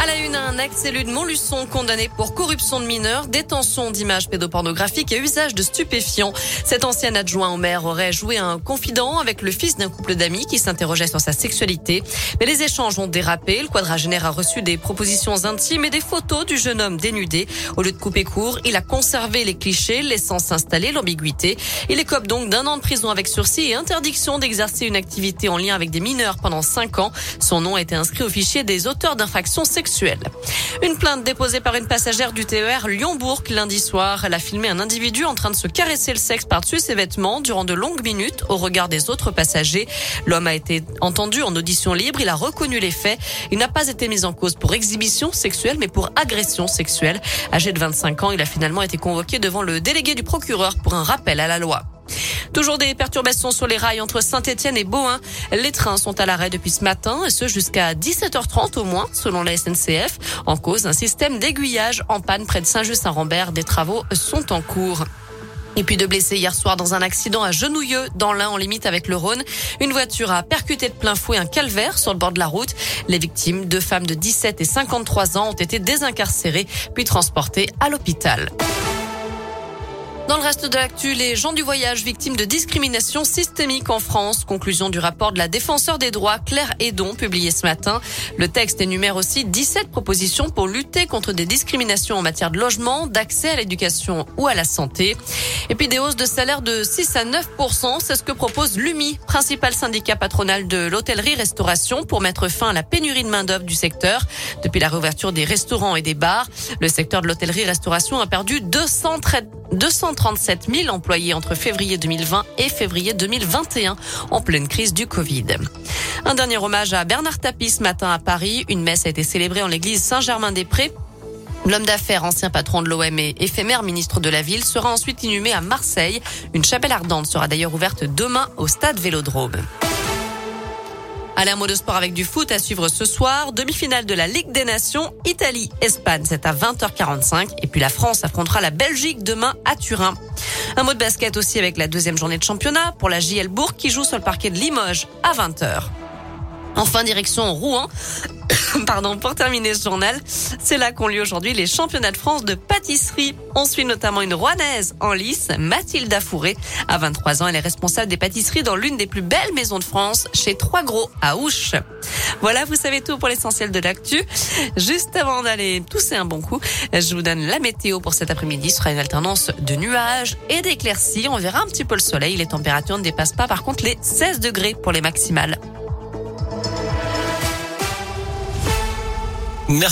À la une, un ex-élu de Montluçon condamné pour corruption de mineurs, détention d'images pédopornographiques et usage de stupéfiants. Cet ancien adjoint au maire aurait joué un confident avec le fils d'un couple d'amis qui s'interrogeait sur sa sexualité. Mais les échanges ont dérapé. Le quadragénaire a reçu des propositions intimes et des photos du jeune homme dénudé. Au lieu de couper court, il a conservé les clichés, laissant s'installer l'ambiguïté. Il écope donc d'un an de prison avec sursis et interdiction d'exercer une activité en lien avec des mineurs pendant cinq ans. Son nom a été inscrit au fichier des auteurs d'infractions sexuelles une plainte déposée par une passagère du TER Lyon-Bourg lundi soir. Elle a filmé un individu en train de se caresser le sexe par-dessus ses vêtements durant de longues minutes au regard des autres passagers. L'homme a été entendu en audition libre. Il a reconnu les faits. Il n'a pas été mis en cause pour exhibition sexuelle, mais pour agression sexuelle. Âgé de 25 ans, il a finalement été convoqué devant le délégué du procureur pour un rappel à la loi. Toujours des perturbations sur les rails entre Saint-Etienne et Beaune. Les trains sont à l'arrêt depuis ce matin et ce jusqu'à 17h30 au moins, selon la SNCF. En cause, un système d'aiguillage en panne près de Saint-Just-Saint-Rambert. Des travaux sont en cours. Et puis de blessés hier soir dans un accident à Genouilleux, dans l'Ain, en limite avec le Rhône. Une voiture a percuté de plein fouet un calvaire sur le bord de la route. Les victimes, deux femmes de 17 et 53 ans, ont été désincarcérées puis transportées à l'hôpital. Dans le reste de l'actu, les gens du voyage victimes de discrimination systémique en France. Conclusion du rapport de la défenseur des droits Claire Edon publié ce matin. Le texte énumère aussi 17 propositions pour lutter contre des discriminations en matière de logement, d'accès à l'éducation ou à la santé. Et puis des hausses de salaire de 6 à 9 c'est ce que propose l'UMI, principal syndicat patronal de l'hôtellerie-restauration pour mettre fin à la pénurie de main-d'œuvre du secteur. Depuis la réouverture des restaurants et des bars, le secteur de l'hôtellerie-restauration a perdu 213 237 000 employés entre février 2020 et février 2021 en pleine crise du Covid. Un dernier hommage à Bernard Tapie ce matin à Paris. Une messe a été célébrée en l'église Saint-Germain-des-Prés L'homme d'affaires, ancien patron de l'OM et éphémère ministre de la Ville, sera ensuite inhumé à Marseille. Une chapelle ardente sera d'ailleurs ouverte demain au stade Vélodrome. Allez, un mot de sport avec du foot à suivre ce soir. Demi-finale de la Ligue des Nations, Italie-Espagne, c'est à 20h45. Et puis la France affrontera la Belgique demain à Turin. Un mot de basket aussi avec la deuxième journée de championnat pour la JL Bourg qui joue sur le parquet de Limoges à 20h. Enfin, direction Rouen. Pardon, pour terminer ce journal, c'est là qu'ont lieu aujourd'hui les championnats de France de pâtisserie. On suit notamment une Rouennaise en lice, Mathilde Fourré. À 23 ans, elle est responsable des pâtisseries dans l'une des plus belles maisons de France, chez Trois Gros à Ouche. Voilà, vous savez tout pour l'essentiel de l'actu. Juste avant d'aller tousser un bon coup, je vous donne la météo pour cet après-midi. Ce sera une alternance de nuages et d'éclaircies. On verra un petit peu le soleil. Les températures ne dépassent pas par contre les 16 degrés pour les maximales. Merci.